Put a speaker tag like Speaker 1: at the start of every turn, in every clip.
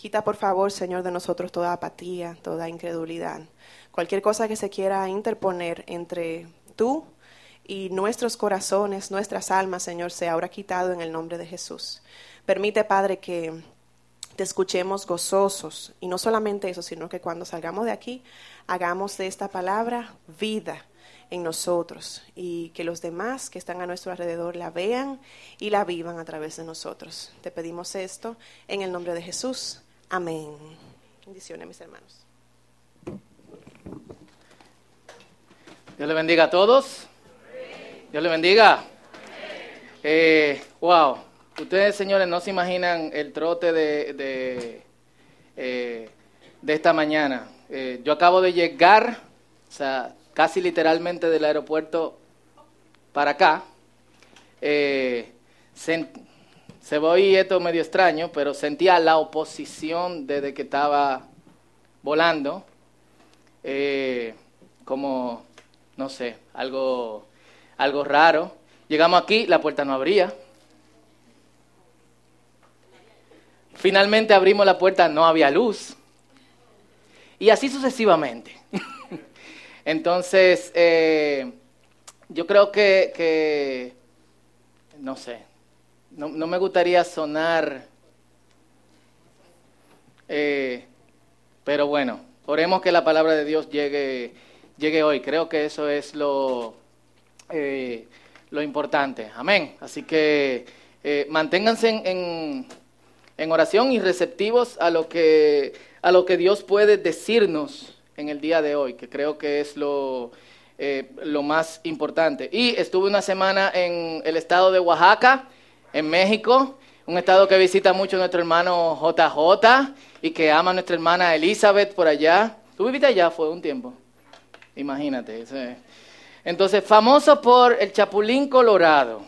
Speaker 1: Quita, por favor, Señor, de nosotros toda apatía, toda incredulidad. Cualquier cosa que se quiera interponer entre tú y nuestros corazones, nuestras almas, Señor, sea ahora quitado en el nombre de Jesús. Permite, Padre, que te escuchemos gozosos. Y no solamente eso, sino que cuando salgamos de aquí, hagamos de esta palabra vida en nosotros y que los demás que están a nuestro alrededor la vean y la vivan a través de nosotros. Te pedimos esto en el nombre de Jesús. Amén. Bendiciones, mis hermanos.
Speaker 2: Dios le bendiga a todos. Dios le bendiga. Eh, wow. Ustedes, señores, no se imaginan el trote de, de, eh, de esta mañana. Eh, yo acabo de llegar, o sea, casi literalmente del aeropuerto para acá. Se, se voy esto medio extraño, pero sentía la oposición desde que estaba volando, eh, como, no sé, algo, algo raro. Llegamos aquí, la puerta no abría. Finalmente abrimos la puerta, no había luz. Y así sucesivamente. Entonces, eh, yo creo que no sé, no, no, me gustaría sonar, eh, pero bueno, oremos que la palabra de Dios llegue, llegue hoy. Creo que eso es lo, eh, lo importante. Amén. Así que eh, manténganse en, en, oración y receptivos a lo que, a lo que Dios puede decirnos en el día de hoy, que creo que es lo, eh, lo más importante. Y estuve una semana en el estado de Oaxaca, en México, un estado que visita mucho nuestro hermano JJ y que ama a nuestra hermana Elizabeth por allá. ¿Tú viviste allá? Fue un tiempo. Imagínate. Ese. Entonces, famoso por el chapulín colorado.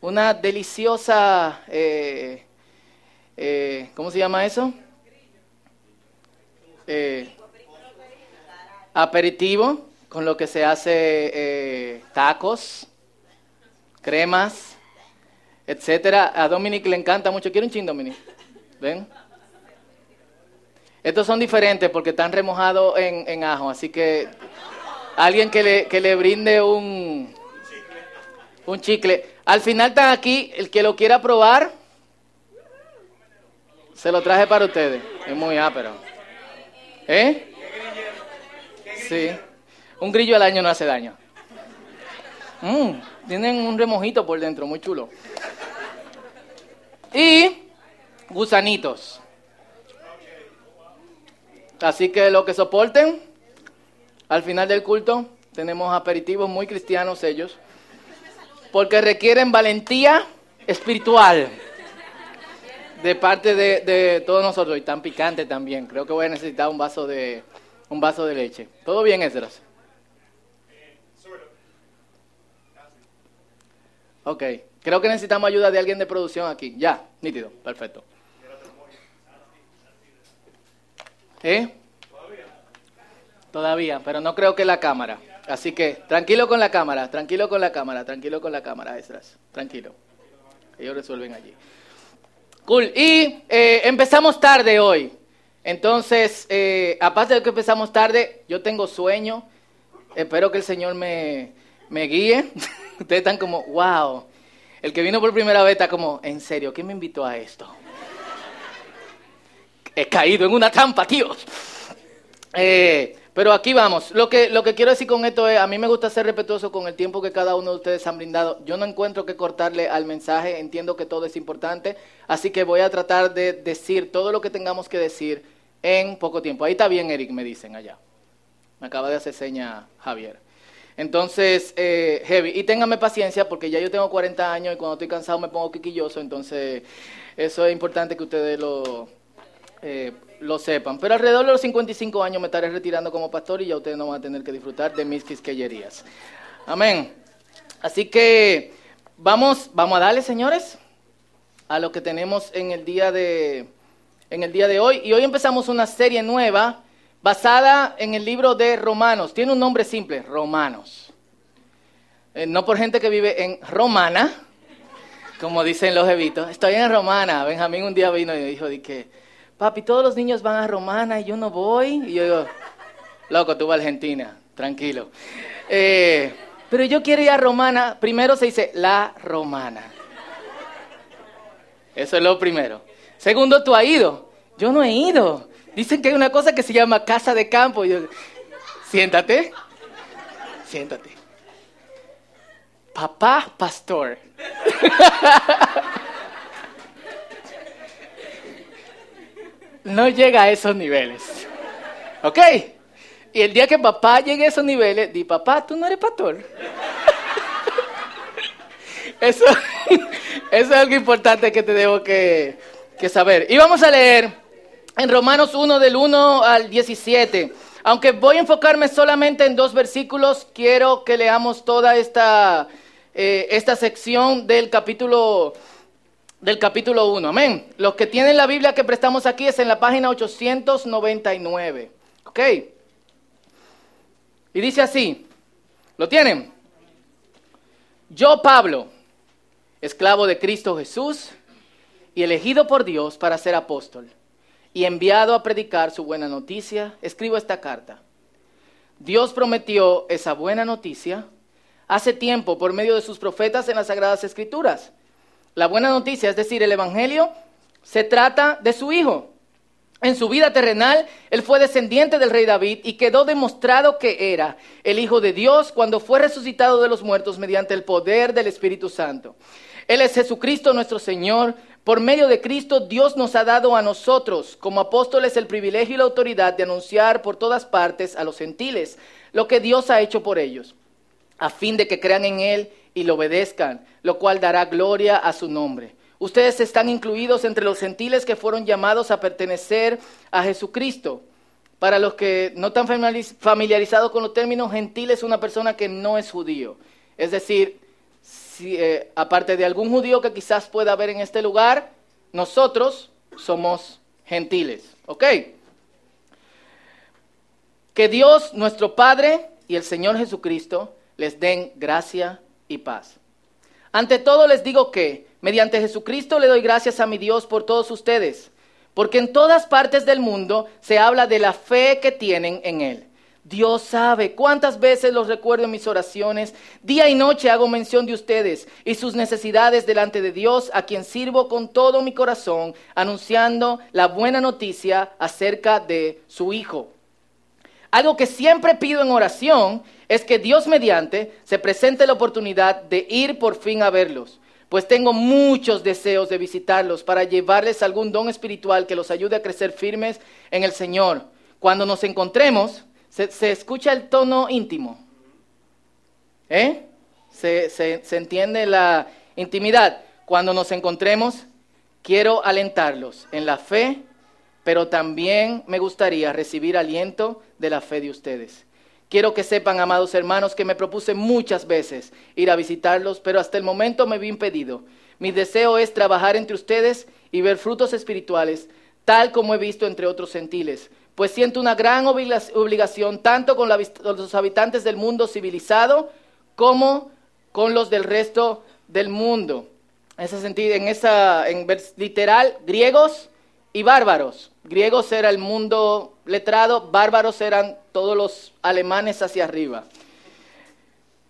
Speaker 2: Una deliciosa, eh, eh, ¿cómo se llama eso? Eh, aperitivo, con lo que se hace eh, tacos, cremas, etcétera. A Dominic le encanta mucho. ¿Quiere un chin, Dominic? ¿Ven? Estos son diferentes porque están remojados en, en ajo, así que alguien que le, que le brinde un, un chicle. Al final están aquí, el que lo quiera probar, se lo traje para ustedes. Es muy ápero. ¿Eh? Sí. Un grillo al año no hace daño. Mm, tienen un remojito por dentro, muy chulo. Y gusanitos. Así que lo que soporten, al final del culto tenemos aperitivos muy cristianos ellos, porque requieren valentía espiritual de parte de, de, todos nosotros y tan picante también. Creo que voy a necesitar un vaso de un vaso de leche. ¿Todo bien, Esdras? Ok. Creo que necesitamos ayuda de alguien de producción aquí. Ya, nítido, perfecto. ¿Eh? Todavía, pero no creo que la cámara. Así que tranquilo con la cámara, tranquilo con la cámara, tranquilo con la cámara, Esdras. Tranquilo. Ellos resuelven allí. Cool. Y eh, empezamos tarde hoy. Entonces, eh, aparte de que empezamos tarde, yo tengo sueño. Espero que el Señor me, me guíe. Ustedes están como, wow. El que vino por primera vez está como, en serio, ¿quién me invitó a esto? He caído en una trampa, tíos. Eh, pero aquí vamos. Lo que, lo que quiero decir con esto es, a mí me gusta ser respetuoso con el tiempo que cada uno de ustedes han brindado. Yo no encuentro que cortarle al mensaje, entiendo que todo es importante, así que voy a tratar de decir todo lo que tengamos que decir en poco tiempo. Ahí está bien, Eric, me dicen allá. Me acaba de hacer seña Javier. Entonces, eh, heavy. Y ténganme paciencia porque ya yo tengo 40 años y cuando estoy cansado me pongo quiquilloso, entonces eso es importante que ustedes lo... Eh, lo sepan. Pero alrededor de los 55 años me estaré retirando como pastor y ya ustedes no van a tener que disfrutar de mis quisqueyerías. Amén. Así que vamos, vamos a darle, señores, a lo que tenemos en el día de, en el día de hoy. Y hoy empezamos una serie nueva basada en el libro de Romanos. Tiene un nombre simple, Romanos. Eh, no por gente que vive en Romana, como dicen los evitos, estoy en Romana. Benjamín un día vino y dijo, que, papi, todos los niños van a Romana y yo no voy. Y yo digo, loco, tú vas a Argentina, tranquilo. Eh, pero yo quiero ir a Romana. Primero se dice la Romana. Eso es lo primero. Segundo, tú has ido. Yo no he ido. Dicen que hay una cosa que se llama casa de campo. Yo, siéntate. Siéntate. Papá pastor. no llega a esos niveles. ¿Ok? Y el día que papá llegue a esos niveles, di, papá, tú no eres pastor. eso, es algo importante que te debo que, que saber. Y vamos a leer en Romanos 1 del 1 al 17. Aunque voy a enfocarme solamente en dos versículos, quiero que leamos toda esta, eh, esta sección del capítulo, del capítulo 1. Amén. Los que tienen la Biblia que prestamos aquí es en la página 899. ¿Ok? Y dice así, ¿lo tienen? Yo, Pablo, esclavo de Cristo Jesús y elegido por Dios para ser apóstol y enviado a predicar su buena noticia, escribo esta carta. Dios prometió esa buena noticia hace tiempo por medio de sus profetas en las Sagradas Escrituras. La buena noticia, es decir, el Evangelio, se trata de su Hijo, en su vida terrenal, él fue descendiente del rey David y quedó demostrado que era el Hijo de Dios cuando fue resucitado de los muertos mediante el poder del Espíritu Santo. Él es Jesucristo nuestro Señor. Por medio de Cristo Dios nos ha dado a nosotros como apóstoles el privilegio y la autoridad de anunciar por todas partes a los gentiles lo que Dios ha hecho por ellos, a fin de que crean en Él y lo obedezcan, lo cual dará gloria a su nombre. Ustedes están incluidos entre los gentiles que fueron llamados a pertenecer a Jesucristo. Para los que no están familiarizados con los términos, gentil es una persona que no es judío. Es decir, eh, aparte de algún judío que quizás pueda haber en este lugar, nosotros somos gentiles. ¿Ok? Que Dios, nuestro Padre y el Señor Jesucristo les den gracia y paz. Ante todo les digo que Mediante Jesucristo le doy gracias a mi Dios por todos ustedes, porque en todas partes del mundo se habla de la fe que tienen en Él. Dios sabe cuántas veces los recuerdo en mis oraciones. Día y noche hago mención de ustedes y sus necesidades delante de Dios, a quien sirvo con todo mi corazón, anunciando la buena noticia acerca de su Hijo. Algo que siempre pido en oración es que Dios mediante se presente la oportunidad de ir por fin a verlos pues tengo muchos deseos de visitarlos para llevarles algún don espiritual que los ayude a crecer firmes en el Señor. Cuando nos encontremos, se, escucha el tono íntimo. ¿Eh? Se, se entiende la intimidad. Cuando nos encontremos, quiero alentarlos en la fe, pero también me gustaría recibir aliento de la fe de ustedes. Quiero que sepan, amados hermanos, que me propuse muchas veces ir a visitarlos, pero hasta el momento me vi impedido. Mi deseo es trabajar entre ustedes y ver frutos espirituales, tal como he visto entre otros gentiles, pues siento una gran obligación tanto con los habitantes del mundo civilizado como con los del resto del mundo. En ese sentido, en esa, en literal, griegos y bárbaros. Griegos era el mundo letrado, bárbaros eran todos los alemanes hacia arriba.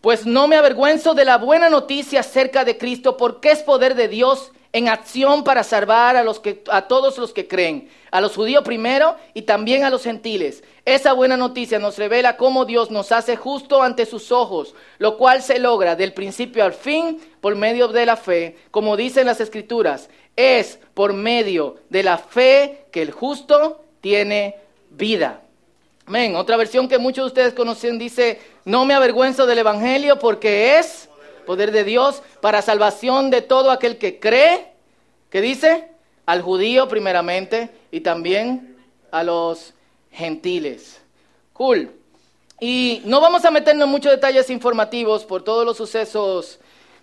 Speaker 2: Pues no me avergüenzo de la buena noticia acerca de Cristo, porque es poder de Dios en acción para salvar a, los que, a todos los que creen, a los judíos primero y también a los gentiles. Esa buena noticia nos revela cómo Dios nos hace justo ante sus ojos, lo cual se logra del principio al fin por medio de la fe, como dicen las escrituras. Es por medio de la fe que el justo tiene vida. Amén. Otra versión que muchos de ustedes conocen dice, no me avergüenzo del Evangelio porque es poder de Dios para salvación de todo aquel que cree. ¿Qué dice? Al judío primeramente y también a los gentiles. Cool. Y no vamos a meternos en muchos detalles informativos por todos los sucesos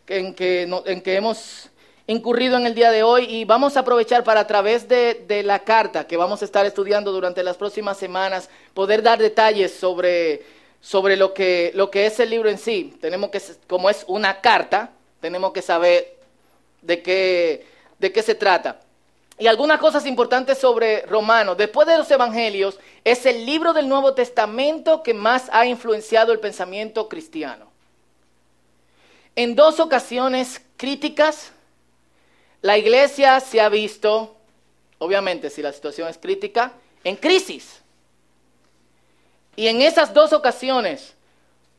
Speaker 2: en que, hemos incurrido en el día de hoy y vamos a aprovechar para a través de, la carta que vamos a estar estudiando durante las próximas semanas poder dar detalles sobre, sobre lo, que, lo que es el libro en sí. Tenemos que, como es una carta, tenemos que saber de qué, de qué se trata. Y algunas cosas importantes sobre Romanos. Después de los Evangelios, es el libro del Nuevo Testamento que más ha influenciado el pensamiento cristiano. En dos ocasiones críticas, la iglesia se ha visto, obviamente si la situación es crítica, en crisis. Y en esas dos ocasiones,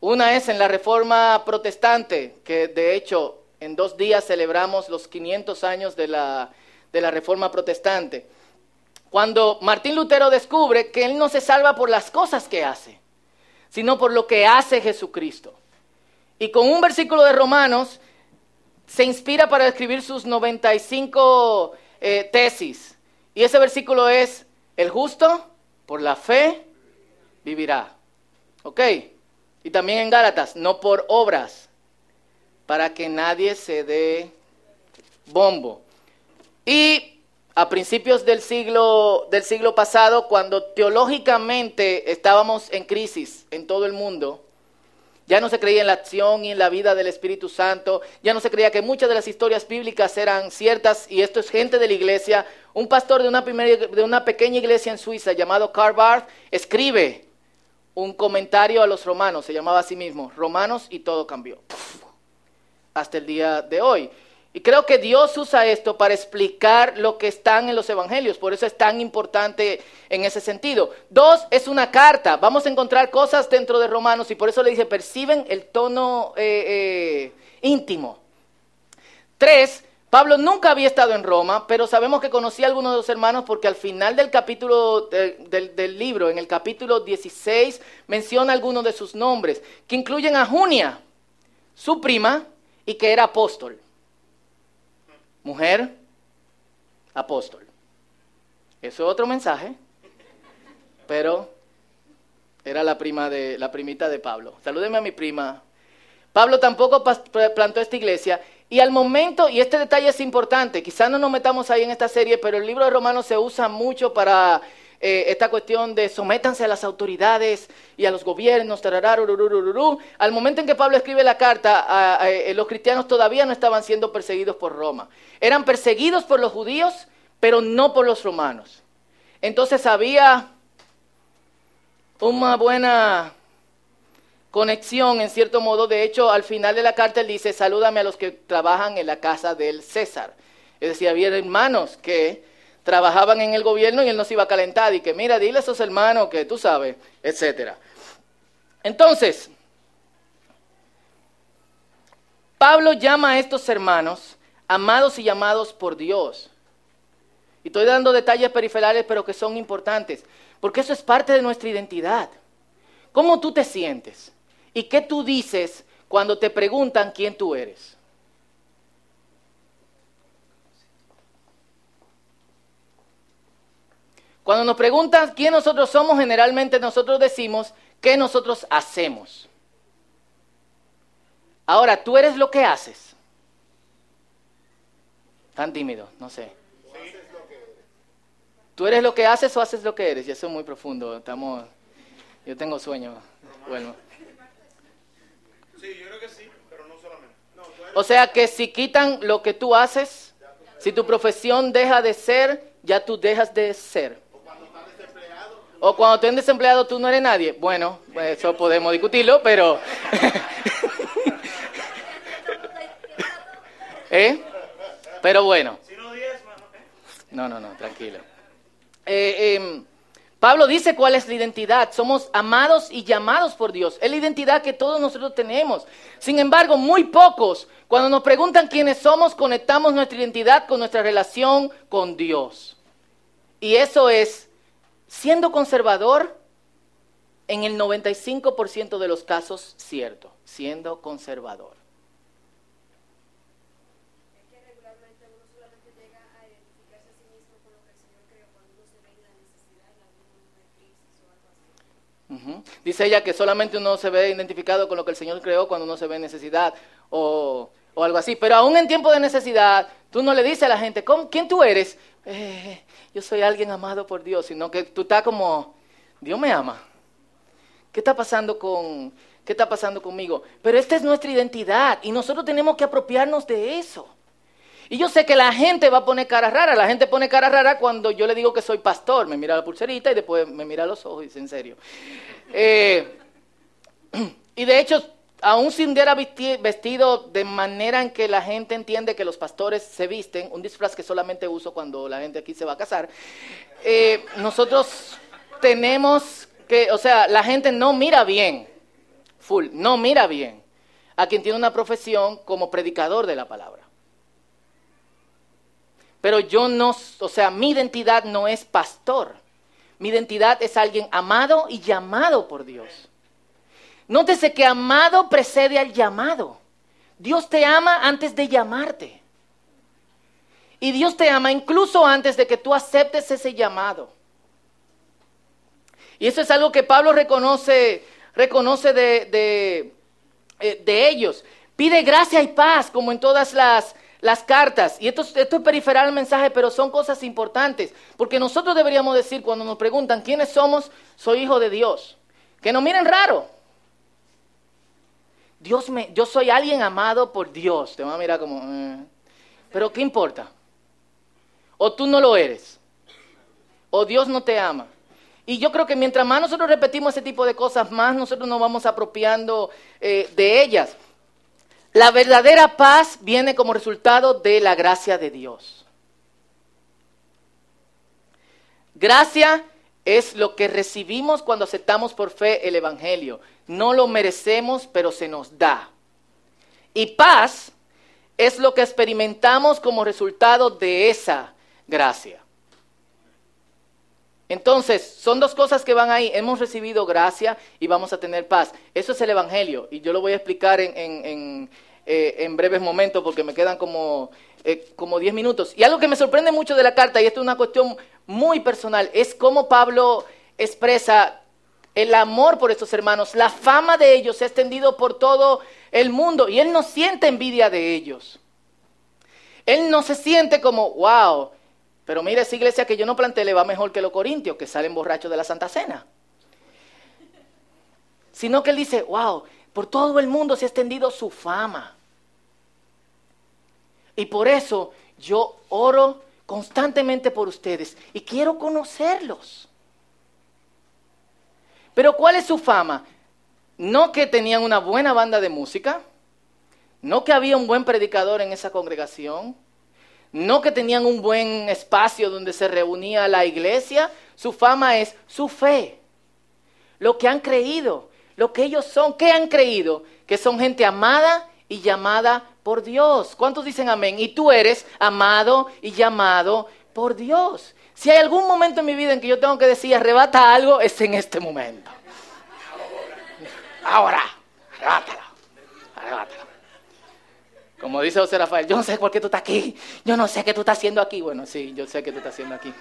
Speaker 2: una es en la Reforma Protestante, que de hecho en dos días celebramos los 500 años de la, de la Reforma Protestante. Cuando Martín Lutero descubre que él no se salva por las cosas que hace, sino por lo que hace Jesucristo. Y con un versículo de Romanos se inspira para escribir sus 95 eh, tesis. Y ese versículo es, el justo por la fe vivirá. ¿Ok? Y también en Gálatas, no por obras, para que nadie se dé bombo. Y a principios del siglo, del siglo pasado, cuando teológicamente estábamos en crisis en todo el mundo, ya no se creía en la acción y en la vida del Espíritu Santo, ya no se creía que muchas de las historias bíblicas eran ciertas, y esto es gente de la iglesia. Un pastor de una, de una pequeña iglesia en Suiza llamado Karl Barth escribe un comentario a los romanos, se llamaba a sí mismo, Romanos y todo cambió. hasta el día de hoy. Y creo que Dios usa esto para explicar lo que están en los evangelios, por eso es tan importante en ese sentido. Dos, es una carta, vamos a encontrar cosas dentro de Romanos y por eso le dice, perciben el tono eh, eh, íntimo. Tres, Pablo nunca había estado en Roma, pero sabemos que conocía a algunos de los hermanos porque al final del capítulo del, libro, en el capítulo 16, menciona algunos de sus nombres, que incluyen a Junia, su prima, y que era apóstol mujer, apóstol. Eso es otro mensaje, pero era la prima de la primita de Pablo. Salúdeme a mi prima. Pablo tampoco plantó esta iglesia y al momento, y este detalle es importante, quizás no nos metamos ahí en esta serie, pero el libro de Romanos se usa mucho para eh, esta cuestión de sométanse a las autoridades y a los gobiernos, al momento en que Pablo escribe la carta, eh, los cristianos todavía no estaban siendo perseguidos por Roma. Eran perseguidos por los judíos, pero no por los romanos. Entonces había una buena conexión, en cierto modo. De hecho, al final de la carta él dice, salúdame a los que trabajan en la casa del César. Es decir, había hermanos que trabajaban en el gobierno y él nos iba a calentar y que mira, dile a esos hermanos que tú sabes, etcétera. Entonces, Pablo llama a estos hermanos amados y llamados por Dios. Y estoy dando detalles periferales, pero que son importantes, porque eso es parte de nuestra identidad. ¿Cómo tú te sientes? ¿Y qué tú dices cuando te preguntan quién tú eres? Cuando nos preguntan quién nosotros somos, generalmente nosotros decimos qué nosotros hacemos. Ahora, tú eres lo que haces. Tan tímido, no sé. ¿Tú eres lo que haces o haces lo que eres? Y eso es muy profundo. Estamos, yo tengo sueño. Bueno. Sí, yo creo que sí, pero no solamente. o sea que si quitan lo que tú haces, si tu profesión deja de ser, ya tú dejas de ser. O cuando estés desempleado tú no eres nadie. Bueno, pues eso podemos discutirlo, pero... ¿Eh? Pero bueno. No, no, no, tranquilo. Eh, em, Pablo dice cuál es la identidad. Somos amados y llamados por Dios. Es la identidad que todos nosotros tenemos. Sin embargo, muy pocos, cuando nos preguntan quiénes somos, conectamos nuestra identidad con nuestra relación con Dios. Y eso es siendo conservador, en el 95% de los casos, cierto, siendo conservador. Dice ella que solamente uno se ve identificado con lo que el Señor creó cuando uno se ve en necesidad o, o algo así. Pero aún en tiempo de necesidad, tú no le dices a la gente, ¿quién tú eres? Eh, yo soy alguien amado por Dios, sino que tú estás como, Dios me ama. ¿Qué está pasando con, qué está pasando conmigo? Pero esta es nuestra identidad y nosotros tenemos que apropiarnos de eso. Y yo sé que la gente va a poner cara rara. La gente pone cara rara cuando yo le digo que soy pastor. Me mira la pulserita y después me mira los ojos y dice, en serio. Eh, y de hecho, aún sin hubiera vestido de manera en que la gente entiende que los pastores se visten, un disfraz que solamente uso cuando la gente aquí se va a casar, eh, nosotros tenemos que, o sea, la gente no mira bien, full, no mira bien a quien tiene una profesión como predicador de la palabra. Pero yo no, o sea, mi identidad no es pastor. Mi identidad es alguien amado y llamado por Dios. Nótese que amado precede al llamado. Dios te ama antes de llamarte. Y Dios te ama incluso antes de que tú aceptes ese llamado. Y eso es algo que Pablo reconoce, reconoce de, de, eh, de ellos. Pide gracia y paz, como en todas las, las cartas. Y esto, esto es periferal al mensaje, pero son cosas importantes. Porque nosotros deberíamos decir cuando nos preguntan quiénes somos, soy hijo de Dios. Que nos miren raro. Dios me, yo soy alguien amado por Dios. Te van a mirar como, eh". pero ¿qué importa? O tú no lo eres. O Dios no te ama. Y yo creo que mientras más nosotros repetimos ese tipo de cosas, más nosotros nos vamos apropiando eh, de ellas. La verdadera paz viene como resultado de la gracia de Dios. Gracia es lo que recibimos cuando aceptamos por fe el Evangelio. No lo merecemos, pero se nos da. Y paz es lo que experimentamos como resultado de esa gracia. Entonces, son dos cosas que van ahí. Hemos recibido gracia y vamos a tener paz. Eso es el Evangelio. Y yo lo voy a explicar en, eh, breves momentos porque me quedan como, eh, como 10 minutos. Y algo que me sorprende mucho de la carta, y esto es una cuestión muy personal, es cómo Pablo expresa el amor por estos hermanos. La fama de ellos se ha extendido por todo el mundo y él no siente envidia de ellos. Él no se siente como, wow, pero mire, esa iglesia que yo no planteé le va mejor que los corintios, que salen borrachos de la Santa Cena. Sino que él dice, wow, por todo el mundo se ha extendido su fama. Y por eso yo oro constantemente por ustedes y quiero conocerlos. Pero ¿cuál es su fama? No que tenían una buena banda de música, no que había un buen predicador en esa congregación, no que tenían un buen espacio donde se reunía la iglesia, su fama es su fe, lo que han creído, lo que ellos son, ¿qué han creído? Que son gente amada y llamada por Dios. ¿Cuántos dicen amén? Y tú eres amado y llamado por Dios. Si hay algún momento en mi vida en que yo tengo que decir arrebata algo, es en este momento. Ahora, arrebátalo, arrebátalo. Como dice José Rafael, yo no sé por qué tú estás aquí, yo no sé qué tú estás haciendo aquí. Bueno, sí, yo sé qué tú estás haciendo aquí.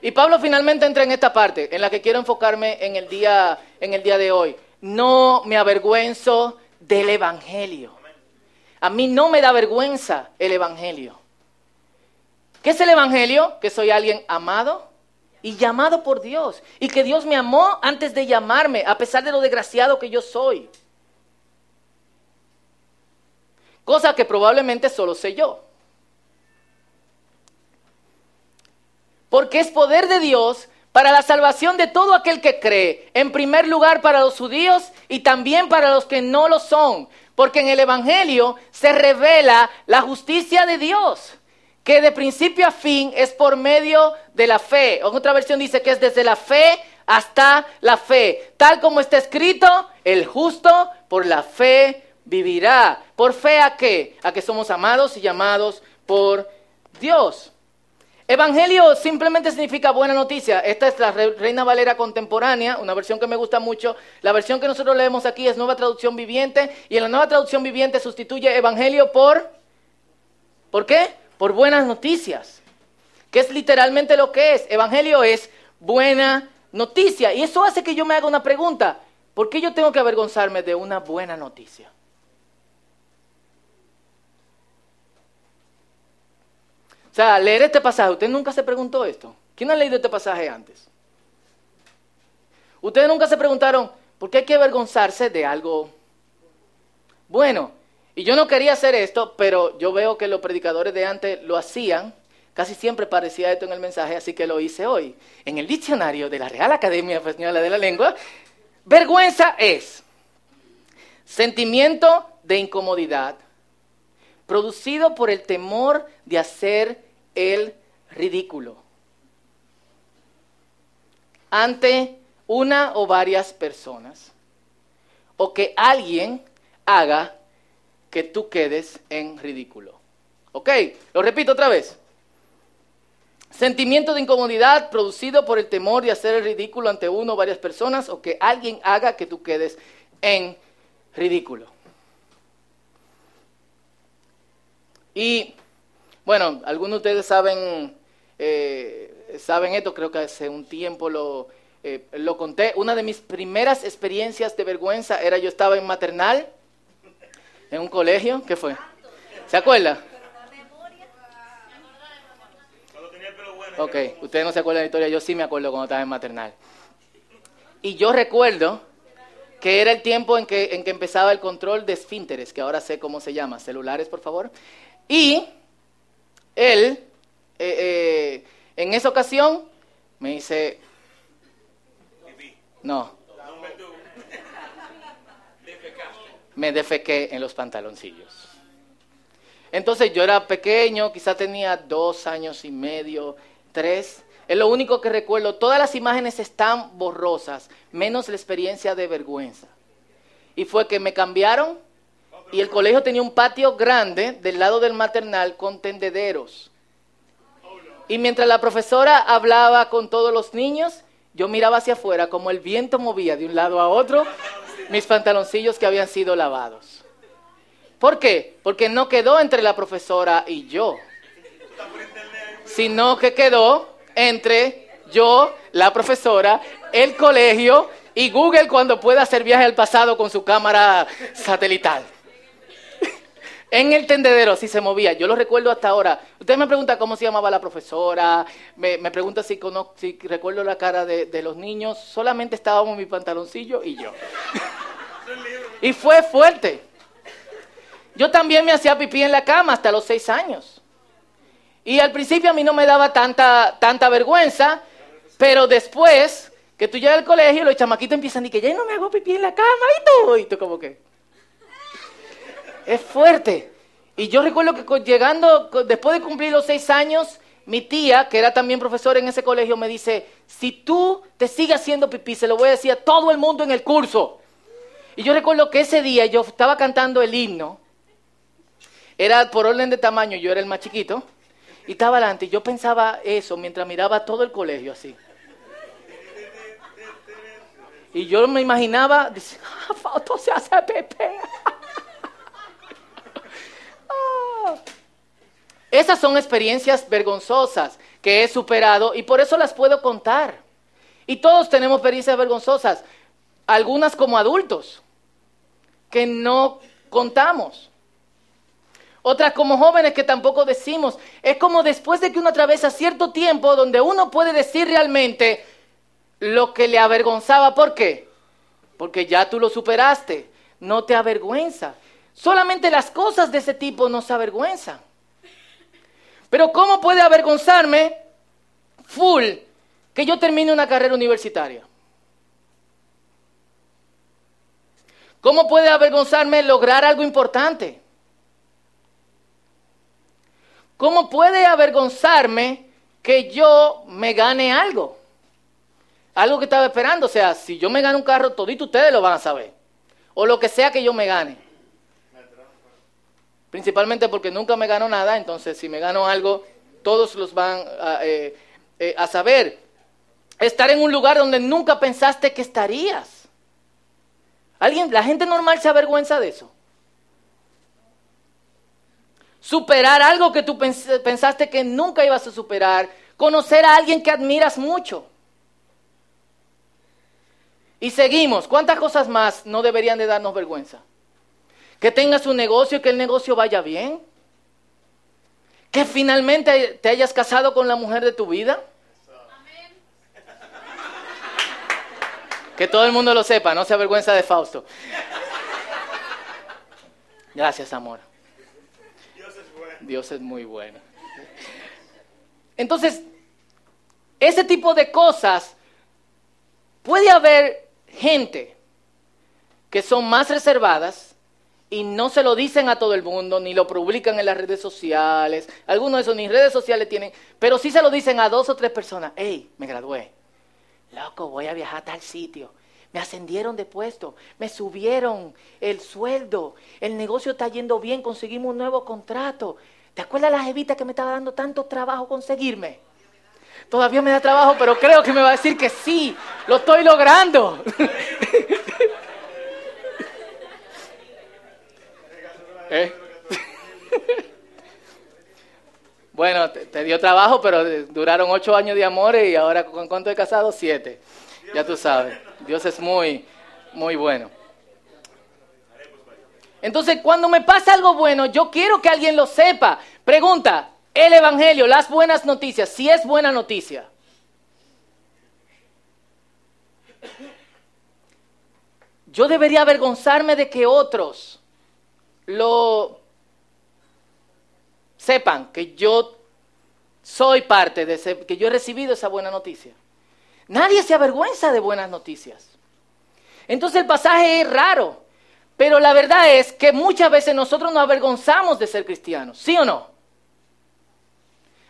Speaker 2: Y Pablo finalmente entra en esta parte, en la que quiero enfocarme en el día, en el día de hoy. No me avergüenzo del Evangelio. A mí no me da vergüenza el Evangelio. ¿Qué es el Evangelio? Que soy alguien amado y llamado por Dios. Y que Dios me amó antes de llamarme, a pesar de lo desgraciado que yo soy. Cosa que probablemente solo sé yo. Porque es poder de Dios para la salvación de todo aquel que cree. En primer lugar para los judíos y también para los que no lo son. Porque en el Evangelio se revela la justicia de Dios que de principio a fin es por medio de la fe. En otra versión dice que es desde la fe hasta la fe. Tal como está escrito, el justo por la fe vivirá. ¿Por fe a qué? A que somos amados y llamados por Dios. Evangelio simplemente significa buena noticia. Esta es la Reina Valera contemporánea, una versión que me gusta mucho. La versión que nosotros leemos aquí es Nueva Traducción Viviente y en la Nueva Traducción Viviente sustituye Evangelio por... ¿Por qué? por buenas noticias, que es literalmente lo que es. Evangelio es buena noticia. Y eso hace que yo me haga una pregunta. ¿Por qué yo tengo que avergonzarme de una buena noticia? O sea, leer este pasaje, ¿usted nunca se preguntó esto? ¿Quién ha leído este pasaje antes? Ustedes nunca se preguntaron, ¿por qué hay que avergonzarse de algo bueno? Y yo no quería hacer esto, pero yo veo que los predicadores de antes lo hacían. Casi siempre parecía esto en el mensaje, así que lo hice hoy. En el diccionario de la Real Academia Española de la Lengua, vergüenza es sentimiento de incomodidad producido por el temor de hacer el ridículo ante una o varias personas o que alguien haga que tú quedes en ridículo. ¿Ok? Lo repito otra vez. Sentimiento de incomodidad producido por el temor de hacer el ridículo ante uno o varias personas o que alguien haga que tú quedes en ridículo. Y bueno, algunos de ustedes saben, eh, saben esto, creo que hace un tiempo lo, eh, lo conté. Una de mis primeras experiencias de vergüenza era yo estaba en maternal, en un colegio, ¿qué fue? ¿Se acuerda? Ok, ustedes no se acuerdan de la historia, yo sí me acuerdo cuando estaba en maternal. Y yo recuerdo que era el tiempo en que, en que empezaba el control de esfínteres, que ahora sé cómo se llama, celulares, por favor. Y él, eh, eh, en esa ocasión, me dice, no, me defequé en los pantaloncillos. Entonces yo era pequeño, quizá tenía dos años y medio, tres. Es lo único que recuerdo. Todas las imágenes están borrosas, menos la experiencia de vergüenza. Y fue que me cambiaron y el colegio tenía un patio grande del lado del maternal con tendederos. Y mientras la profesora hablaba con todos los niños, yo miraba hacia afuera como el viento movía de un lado a otro mis pantaloncillos que habían sido lavados. ¿Por qué? Porque no quedó entre la profesora y yo, sino que quedó entre yo, la profesora, el colegio y Google cuando pueda hacer viaje al pasado con su cámara satelital en el tendedero si se movía. Yo lo recuerdo hasta ahora. Usted me pregunta cómo se llamaba la profesora, me, pregunta si, si, recuerdo la cara de, los niños. Solamente estábamos mi pantaloncillo y yo. y fue fuerte. Yo también me hacía pipí en la cama hasta los seis años. Y al principio a mí no me daba tanta, tanta vergüenza, pero después que tú llegas al colegio, los chamaquitos empiezan a decir que ya no me hago pipí en la cama y tú, y tú como que es fuerte. Y yo recuerdo que llegando, después de cumplir los seis años, mi tía, que era también profesora en ese colegio, me dice, si tú te sigues haciendo pipí, se lo voy a decir a todo el mundo en el curso. Y yo recuerdo que ese día yo estaba cantando el himno, era por orden de tamaño, yo era el más chiquito, y estaba adelante, y yo pensaba eso mientras miraba todo el colegio así. Y yo me imaginaba, dice, ah, se hace pepe. Esas son experiencias vergonzosas que he superado y por eso las puedo contar. Y todos tenemos experiencias vergonzosas, algunas como adultos, que no contamos. Otras como jóvenes que tampoco decimos. Es como después de que uno atraviesa cierto tiempo donde uno puede decir realmente lo que le avergonzaba. ¿Por qué? Porque ya tú lo superaste. No te avergüenza. Solamente las cosas de ese tipo nos avergüenzan. Pero ¿cómo puede avergonzarme full que yo termine una carrera universitaria? ¿Cómo puede avergonzarme lograr algo importante? ¿Cómo puede avergonzarme que yo me gane algo? Algo que estaba esperando. O sea, si yo me gano un carro, todito ustedes lo van a saber. O lo que sea que yo me gane. Principalmente porque nunca me gano nada, entonces si me gano algo, todos los van a, eh, eh, a saber. Estar en un lugar donde nunca pensaste que estarías. ¿Alguien, la gente normal se avergüenza de eso. Superar algo que tú pensaste que nunca ibas a superar. Conocer a alguien que admiras mucho. Y seguimos. ¿Cuántas cosas más no deberían de darnos vergüenza? Que tengas un negocio y que el negocio vaya bien, que finalmente te hayas casado con la mujer de tu vida. Que todo el mundo lo sepa, no se avergüenza de Fausto. Gracias, amor. Dios es muy bueno. Entonces, ese tipo de cosas, puede haber gente que son más reservadas y no se lo dicen a todo el mundo, ni lo publican en las redes sociales. Algunos de esos ni redes sociales tienen, pero sí se lo dicen a dos o tres personas. Hey, me gradué. Loco, voy a viajar a tal sitio. Me ascendieron de puesto, me subieron el sueldo, el negocio está yendo bien, conseguimos un nuevo contrato. ¿Te acuerdas la jevita que me estaba dando tanto trabajo conseguirme? Todavía me da trabajo, pero creo que me va a decir que sí, lo estoy logrando. ¿Eh? bueno, te, dio trabajo, pero duraron ocho años de amor y ahora con cuánto he casado, siete. Ya tú sabes, Dios es muy, muy bueno. Entonces, cuando me pasa algo bueno, yo quiero que alguien lo sepa. Pregunta, el Evangelio, las buenas noticias, si es buena noticia. Yo debería avergonzarme de que otros lo sepan que yo soy parte de ese, que yo he recibido esa buena noticia. Nadie se avergüenza de buenas noticias. Entonces el pasaje es raro, pero la verdad es que muchas veces nosotros nos avergonzamos de ser cristianos, ¿sí o no?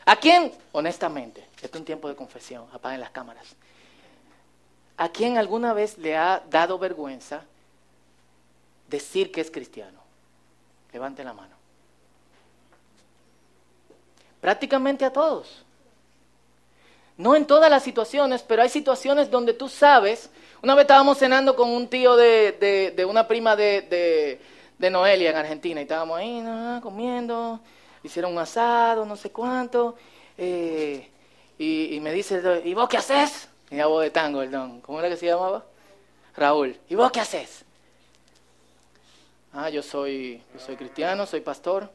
Speaker 2: ¿A quién, honestamente, esto es un tiempo de confesión, apaguen las cámaras, ¿a quién alguna vez le ha dado vergüenza decir que es cristiano? Levante la mano. Prácticamente a todos. No en todas las situaciones, pero hay situaciones donde tú sabes. Una vez estábamos cenando con un tío de, de, una prima de, de, Noelia en Argentina y estábamos ahí comiendo, hicieron un asado, no sé cuánto, eh, y, me dice, ¿y vos qué haces? Y la voz de tango, el don, ¿cómo era que se llamaba? Raúl, ¿y vos qué haces? Ah, yo soy, yo soy cristiano, soy pastor.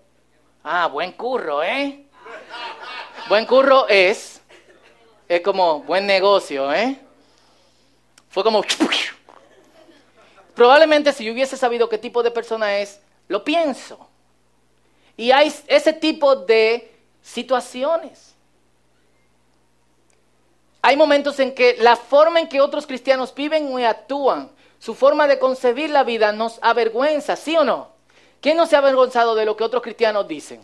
Speaker 2: Ah, buen curro, ¿eh? Buen curro es es como buen negocio, ¿eh? Fue como... Probablemente si yo hubiese sabido qué tipo de persona es, lo pienso. Y hay ese tipo de situaciones. Hay momentos en que la forma en que otros cristianos viven y actúan, su forma de concebir la vida nos avergüenza, ¿sí o no? ¿Quién no se ha avergonzado de lo que otros cristianos dicen?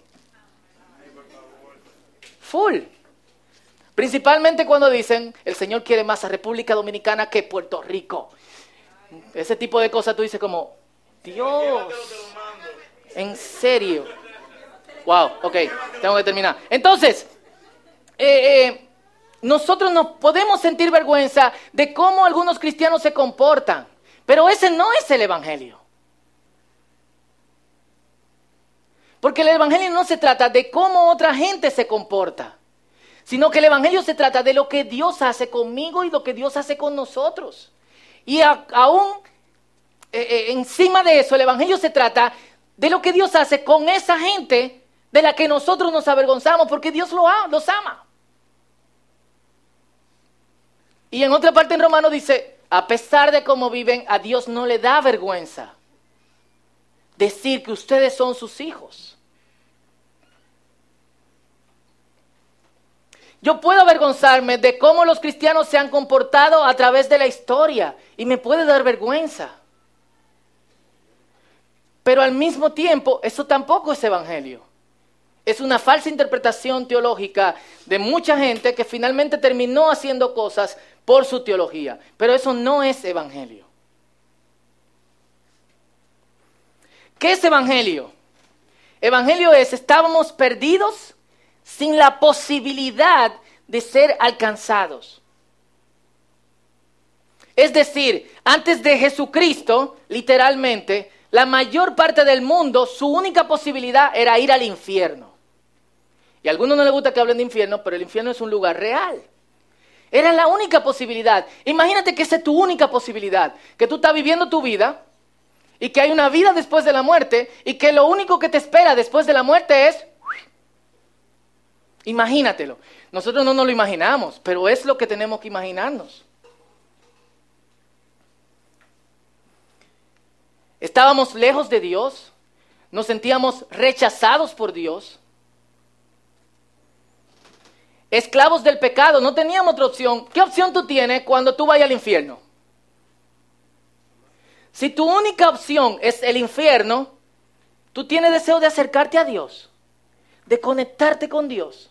Speaker 2: Full. Principalmente cuando dicen, el Señor quiere más a República Dominicana que Puerto Rico. Ese tipo de cosas tú dices como, Dios, en serio. Wow, ok, tengo que terminar. Entonces, eh, eh, nosotros nos podemos sentir vergüenza de cómo algunos cristianos se comportan, pero ese no es el Evangelio. Porque el Evangelio no se trata de cómo otra gente se comporta sino que el Evangelio se trata de lo que Dios hace conmigo y lo que Dios hace con nosotros. Y aún eh, eh, encima de eso, el Evangelio se trata de lo que Dios hace con esa gente de la que nosotros nos avergonzamos porque Dios lo los ama. Y en otra parte en Romano dice, a pesar de cómo viven, a Dios no le da vergüenza decir que ustedes son sus hijos. Yo puedo avergonzarme de cómo los cristianos se han comportado a través de la historia y me puede dar vergüenza. Pero al mismo tiempo, eso tampoco es evangelio. Es una falsa interpretación teológica de mucha gente que finalmente terminó haciendo cosas por su teología. Pero eso no es evangelio. ¿Qué es evangelio? Evangelio es, estábamos perdidos sin la posibilidad de ser alcanzados. Es decir, antes de Jesucristo, literalmente, la mayor parte del mundo, su única posibilidad era ir al infierno. Y a algunos no les gusta que hablen de infierno, pero el infierno es un lugar real. Era la única posibilidad. Imagínate que esa es tu única posibilidad, que tú estás viviendo tu vida y que hay una vida después de la muerte y que lo único que te espera después de la muerte es Imagínatelo. Nosotros no nos lo imaginamos, pero es lo que tenemos que imaginarnos. Estábamos lejos de Dios, nos sentíamos rechazados por Dios, esclavos del pecado, no teníamos otra opción. ¿Qué opción tú tienes cuando tú vayas al infierno? Si tu única opción es el infierno, tú tienes deseo de acercarte a Dios, de conectarte con Dios.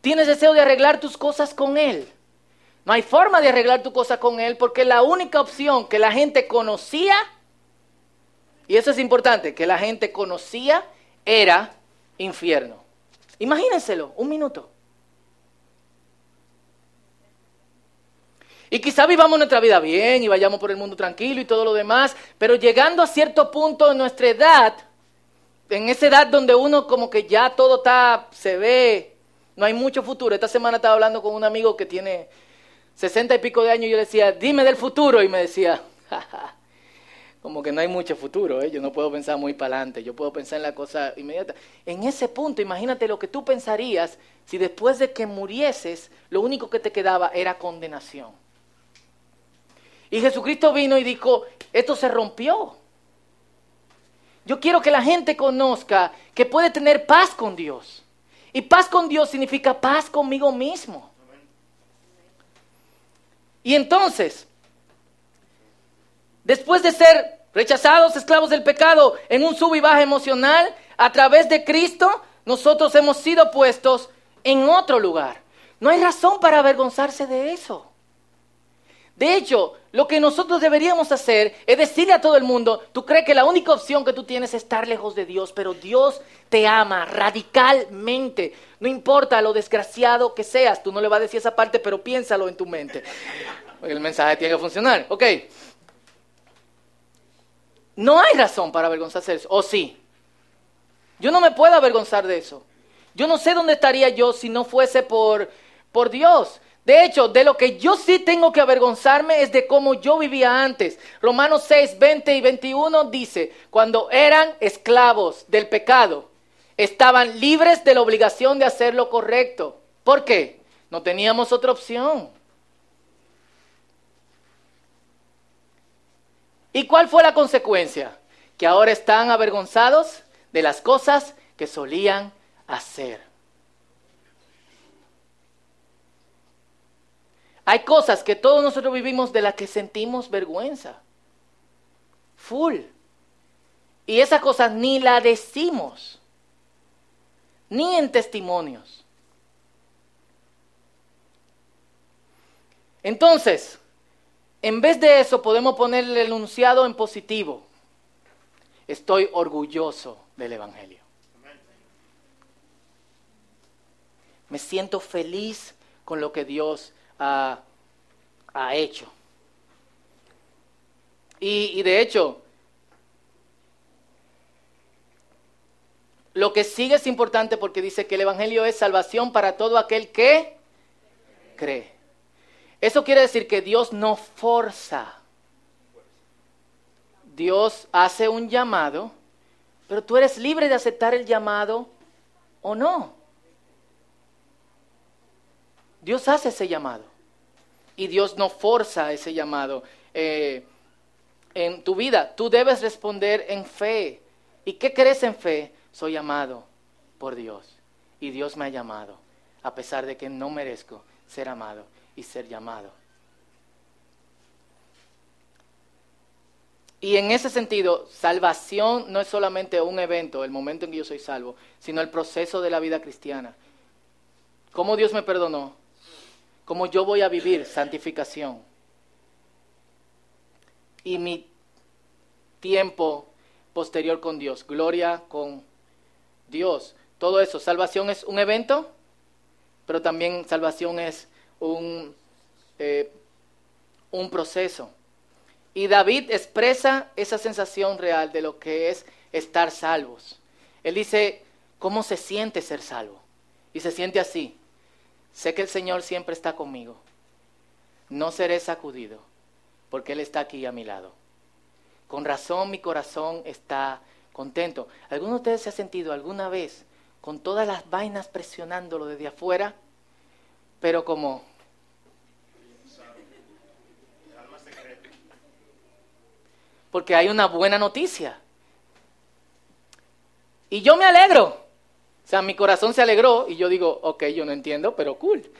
Speaker 2: Tienes deseo de arreglar tus cosas con Él. No hay forma de arreglar tu cosa con Él porque la única opción que la gente conocía, y eso es importante, que la gente conocía era infierno. Imagínenselo, un minuto. Y quizá vivamos nuestra vida bien y vayamos por el mundo tranquilo y todo lo demás, pero llegando a cierto punto en nuestra edad, en esa edad donde uno como que ya todo está, se ve, no hay mucho futuro. Esta semana estaba hablando con un amigo que tiene sesenta y pico de años y yo le decía, dime del futuro. Y me decía, como que no hay mucho futuro, ¿eh? yo no puedo pensar muy para adelante, yo puedo pensar en la cosa inmediata. En ese punto, imagínate lo que tú pensarías si después de que murieses, lo único que te quedaba era condenación. Y Jesucristo vino y dijo, esto se rompió. Yo quiero que la gente conozca que puede tener paz con Dios. Y paz con Dios significa paz conmigo mismo. Y entonces, después de ser rechazados, esclavos del pecado, en un sub y baja emocional, a través de Cristo, nosotros hemos sido puestos en otro lugar. No hay razón para avergonzarse de eso. De hecho, lo que nosotros deberíamos hacer es decirle a todo el mundo, tú crees que la única opción que tú tienes es estar lejos de Dios, pero Dios te ama radicalmente. No importa lo desgraciado que seas, tú no le vas a decir esa parte, pero piénsalo en tu mente. El mensaje tiene que funcionar. Ok. No hay razón para avergonzarse eso. ¿O sí? Yo no me puedo avergonzar de eso. Yo no sé dónde estaría yo si no fuese por, por Dios. De hecho, de lo que yo sí tengo que avergonzarme es de cómo yo vivía antes. Romanos 6, 20 y 21 dice, cuando eran esclavos del pecado, estaban libres de la obligación de hacer lo correcto. ¿Por qué? No teníamos otra opción. ¿Y cuál fue la consecuencia? Que ahora están avergonzados de las cosas que solían hacer. Hay cosas que todos nosotros vivimos de las que sentimos vergüenza. Full. Y esas cosas ni la decimos, ni en testimonios. Entonces, en vez de eso podemos poner el enunciado en positivo. Estoy orgulloso del Evangelio. Me siento feliz con lo que Dios ha, hecho. Y, y de hecho, lo que sigue es importante porque dice que el Evangelio es salvación para todo aquel que cree. Eso quiere decir que Dios no forza. Dios hace un llamado, pero tú eres libre de aceptar el llamado o no. Dios hace ese llamado y Dios no forza ese llamado eh, en tu vida. Tú debes responder en fe. ¿Y qué crees en fe? Soy amado por Dios y Dios me ha llamado, a pesar de que no merezco ser amado y ser llamado. Y en ese sentido, salvación no es solamente un evento, el momento en que yo soy salvo, sino el proceso de la vida cristiana. ¿Cómo Dios me perdonó? cómo yo voy a vivir santificación. Y mi tiempo posterior con Dios, gloria con Dios. Todo eso, salvación es un evento, pero también salvación es un, eh, un proceso. Y David expresa esa sensación real de lo que es estar salvos. Él dice, ¿cómo se siente ser salvo? Y se siente así. Sé que el Señor siempre está conmigo. No seré sacudido, porque Él está aquí a mi lado. Con razón mi corazón está contento. ¿Alguno de ustedes se ha sentido alguna vez con todas las vainas presionándolo desde afuera, pero como... Porque hay una buena noticia. Y yo me alegro. O sea, mi corazón se alegró y yo digo, ok, yo no entiendo, pero cool.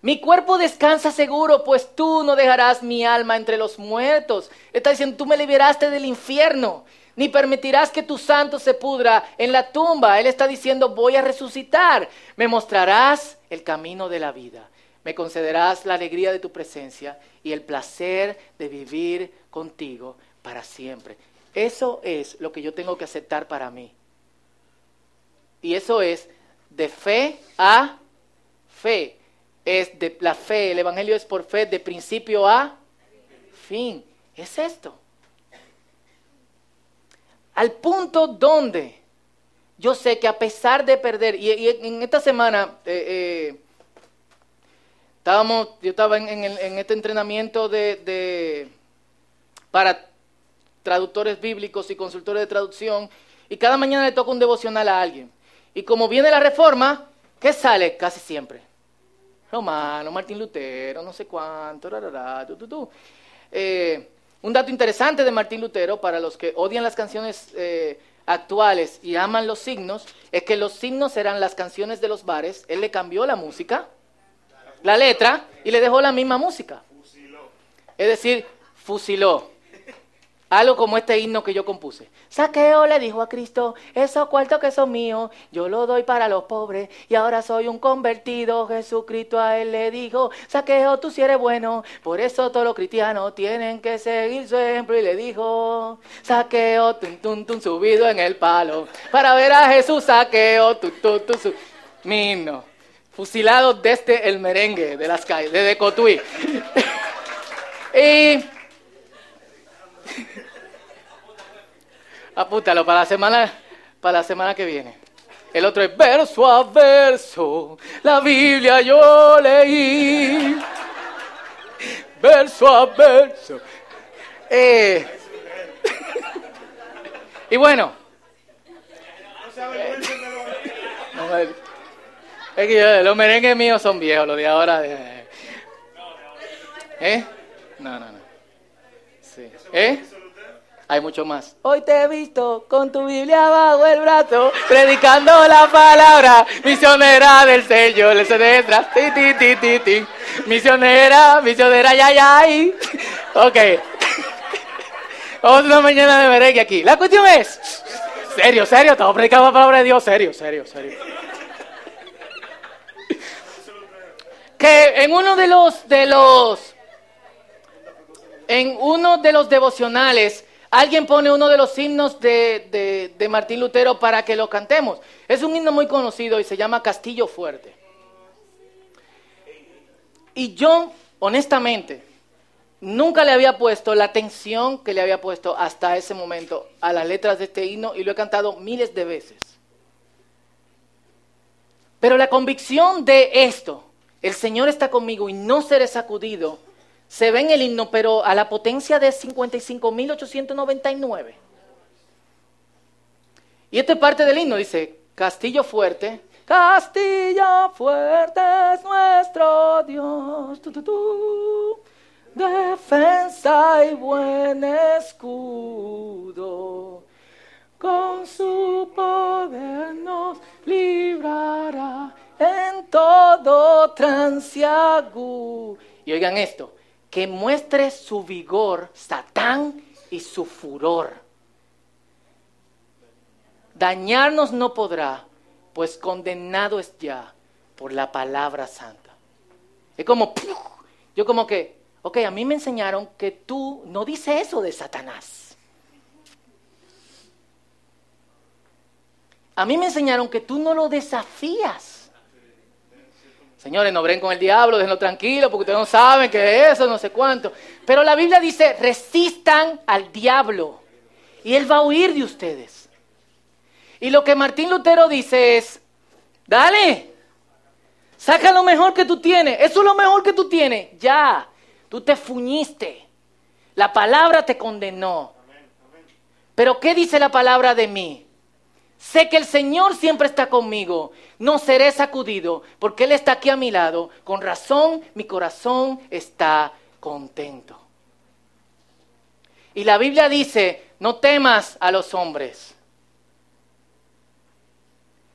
Speaker 2: Mi cuerpo descansa seguro, pues tú no dejarás mi alma entre los muertos. Está diciendo, tú me liberaste del infierno, ni permitirás que tu santo se pudra en la tumba. Él está diciendo, voy a resucitar, me mostrarás el camino de la vida, me concederás la alegría de tu presencia y el placer de vivir contigo para siempre. Eso es lo que yo tengo que aceptar para mí. Y eso es de fe a fe. Es de la fe, el Evangelio es por fe de principio a fin. Es esto. Al punto donde yo sé que a pesar de perder, y, en esta semana eh, eh, estábamos, yo estaba en, este entrenamiento de, para traductores bíblicos y consultores de traducción, y cada mañana le toca un devocional a alguien. Y como viene la reforma, ¿qué sale casi siempre? Romano, Martín Lutero, no sé cuánto, eh, un dato interesante de Martín Lutero, para los que odian las canciones eh, actuales y aman los signos, es que los signos eran las canciones de los bares, él le cambió la música, la letra, y le dejó la misma música. Es decir, fusiló. Algo como este himno que yo compuse. Saqueo le dijo a Cristo, esos cuartos que son míos, yo lo doy para los pobres y ahora soy un convertido. Jesucristo a él le dijo, Saqueo, tú si eres bueno, por eso todos los cristianos tienen que seguir su. Y le dijo, Saqueo, tum, tum, tum, subido en el palo, para ver a Jesús, Saqueo, tum, tum, tum, su... mi himno. Fusilado desde el merengue de las calles, desde Cotuí. y Apúntalo para la semana, para la semana que viene. El otro es verso a verso. La Biblia yo leí. Verso a verso. Eh. y bueno. es que los merengues míos son viejos, los de ahora. Eh. ¿Eh? No, no, no. Sí. ¿Eh? Hay mucho más. Hoy te he visto con tu Biblia bajo el brazo, predicando la palabra, misionera del sello, le se detrás, ti, ti, ti, ti, ti. Misionera, misionera, ya, ya, Ok. Vamos una mañana de merengue aquí. La cuestión es, serio, serio, estamos predicando la palabra de Dios, serio, serio, serio. Que en uno de los, de los, en uno de los devocionales, Alguien pone uno de los himnos de, Martín Lutero para que lo cantemos. Es un himno muy conocido y se llama Castillo Fuerte. Y yo, honestamente, nunca le había puesto la atención que le había puesto hasta ese momento a las letras de este himno y lo he cantado miles de veces. Pero la convicción de esto, el Señor está conmigo y no seré sacudido, se ve en el himno, pero a la potencia de 55.899. Y esta es parte del himno, dice, Castillo fuerte, Castillo fuerte es nuestro Dios, defensa y buen escudo, con su poder nos librará en todo transiagu. Y oigan esto, que muestre su vigor Satán y su furor. Dañarnos no podrá, pues condenado es ya por la palabra santa. Es como, yo como que, ok, a mí me enseñaron que tú no dices eso de Satanás. A mí me enseñaron que tú no lo desafías. Señores, no bren con el diablo, déjenlo tranquilo, porque ustedes no saben que eso, no sé cuánto. Pero la Biblia dice, resistan al diablo y él va a huir de ustedes. Y lo que Martín Lutero dice es, dale, saca lo mejor que tú tienes, eso es lo mejor que tú tienes, ya, tú te fuñiste, la palabra te condenó. Pero ¿qué dice la palabra de mí? Sé que el Señor siempre está conmigo. No seré sacudido porque Él está aquí a mi lado. Con razón mi corazón está contento. Y la Biblia dice, no temas a los hombres.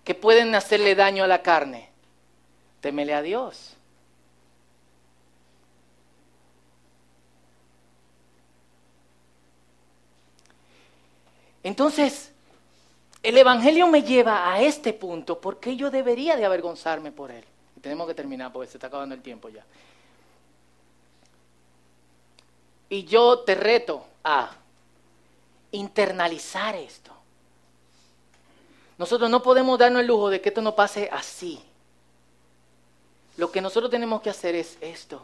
Speaker 2: que pueden hacerle daño a la carne, temele a Dios. Entonces, el Evangelio me lleva a este punto porque yo debería de avergonzarme por él. Y tenemos que terminar porque se está acabando el tiempo ya. Y yo te reto a internalizar esto. Nosotros no podemos darnos el lujo de que esto no pase así. Lo que nosotros tenemos que hacer es esto.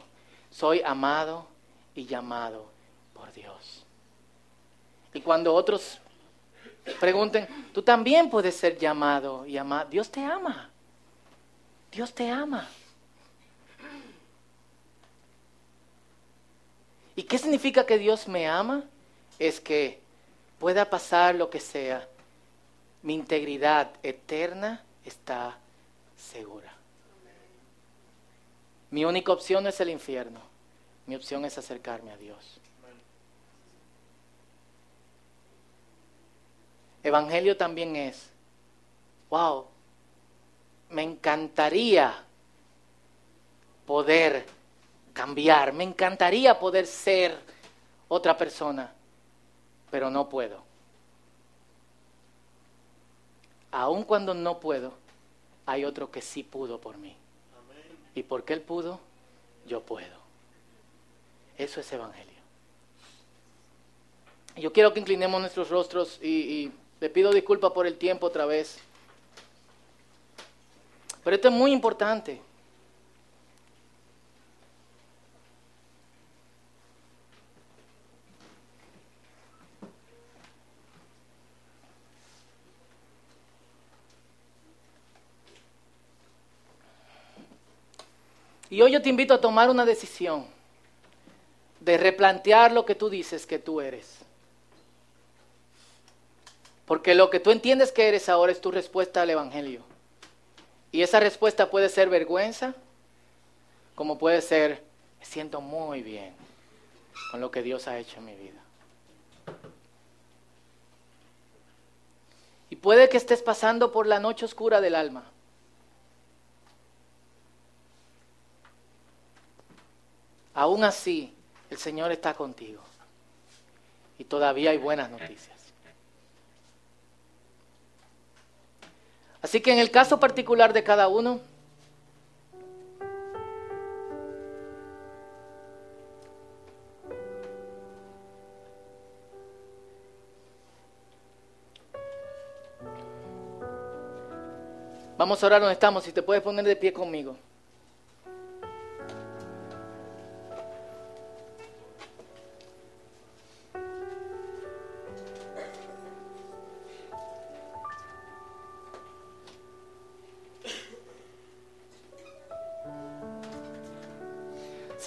Speaker 2: Soy amado y llamado por Dios. Y cuando otros pregunten, tú también puedes ser llamado y amado. Dios te ama. Dios te ama. ¿Y qué significa que Dios me ama? Es que pueda pasar lo que sea, mi integridad eterna está segura. Mi única opción no es el infierno, mi opción es acercarme a Dios. Evangelio también es, wow, me encantaría poder cambiar, me encantaría poder ser otra persona, pero no puedo. Aun cuando no puedo, hay otro que sí pudo por mí. ¿Y porque Él pudo? Yo puedo. Eso es Evangelio. Yo quiero que inclinemos nuestros rostros y, y le pido disculpas por el tiempo otra vez. Pero esto es muy importante. Y hoy yo te invito a tomar una decisión de replantear lo que tú dices que tú eres. Porque lo que tú entiendes que eres ahora es tu respuesta al Evangelio. Y esa respuesta puede ser vergüenza, como puede ser, me siento muy bien con lo que Dios ha hecho en mi vida. Y puede que estés pasando por la noche oscura del alma. Aún así, el Señor está contigo. Y todavía hay buenas noticias. Así que en el caso particular de cada uno, Vamos a orar donde estamos. Si te puedes poner de pie conmigo.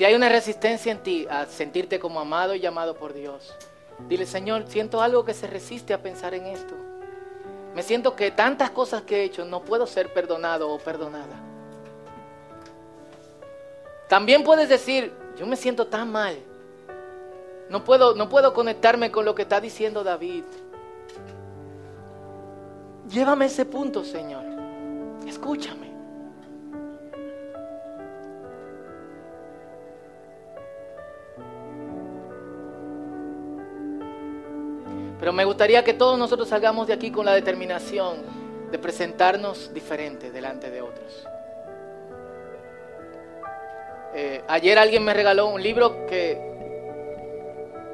Speaker 2: Hay una resistencia en ti a sentirte como amado y llamado por Dios, dile, Señor, siento algo que se resiste a pensar en esto. Me siento que tantas cosas que he hecho no puedo ser perdonado o perdonada. También puedes decir, yo me siento tan mal. No puedo, no puedo conectarme con lo que está diciendo David. Llévame a ese punto, Señor. Escúchame. Pero me gustaría que todos nosotros salgamos de aquí con la determinación de presentarnos diferente delante de otros. Eh, ayer alguien me regaló un libro que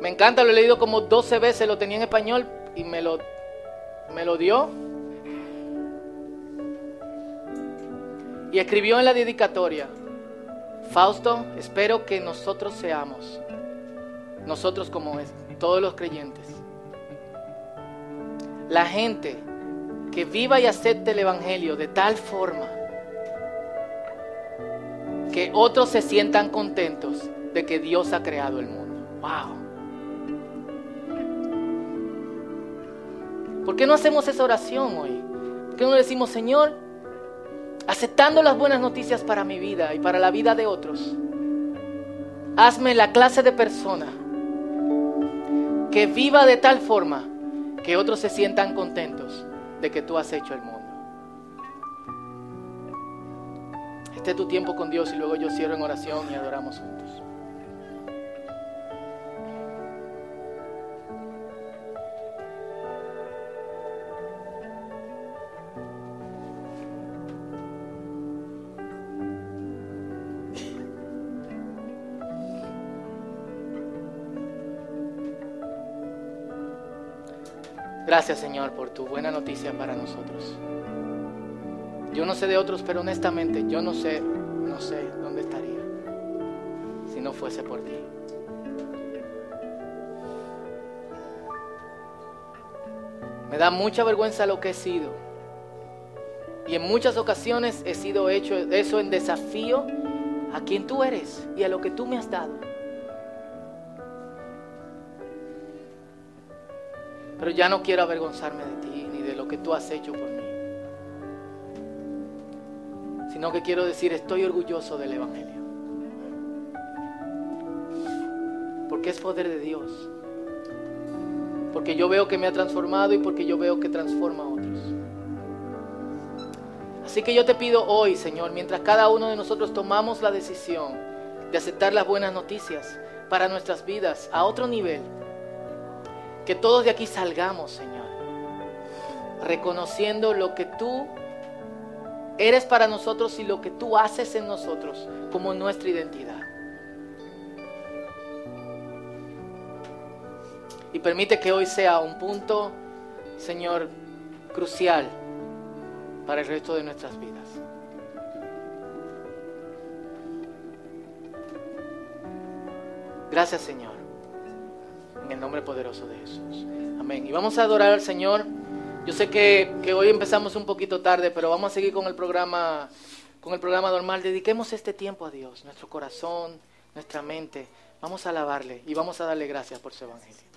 Speaker 2: me encanta, lo he leído como 12 veces, lo tenía en español y me lo, me lo dio. Y escribió en la dedicatoria, Fausto, espero que nosotros seamos, nosotros como todos los creyentes, la gente que viva y acepte el Evangelio de tal forma que otros se sientan contentos de que Dios ha creado el mundo. ¡Wow! ¿Por qué no hacemos esa oración hoy? ¿Por qué no decimos, Señor, aceptando las buenas noticias para mi vida y para la vida de otros, hazme la clase de persona que viva de tal forma que otros se sientan contentos de que tú has hecho el mundo. Este es tu tiempo con Dios y luego yo cierro en oración y adoramos juntos. Gracias Señor por tu buena noticia para nosotros. Yo no sé de otros, pero honestamente yo no sé, no sé dónde estaría si no fuese por ti. Me da mucha vergüenza lo que he sido. Y en muchas ocasiones he sido hecho eso en desafío a quien tú eres y a lo que tú me has dado. Pero ya no quiero avergonzarme de ti ni de lo que tú has hecho por mí. Sino que quiero decir, estoy orgulloso del Evangelio. Porque es poder de Dios. Porque yo veo que me ha transformado y porque yo veo que transforma a otros. Así que yo te pido hoy, Señor, mientras cada uno de nosotros tomamos la decisión de aceptar las buenas noticias para nuestras vidas a otro nivel, que todos de aquí salgamos, Señor, reconociendo lo que tú eres para nosotros y lo que tú haces en nosotros como nuestra identidad. Y permite que hoy sea un punto, Señor, crucial para el resto de nuestras vidas. Gracias, Señor en el nombre poderoso de Jesús. Amén. Y vamos a adorar al Señor. Yo sé que, que, hoy empezamos un poquito tarde, pero vamos a seguir con el programa, con el programa normal. Dediquemos este tiempo a Dios, nuestro corazón, nuestra mente. Vamos a alabarle y vamos a darle gracias por su evangelio.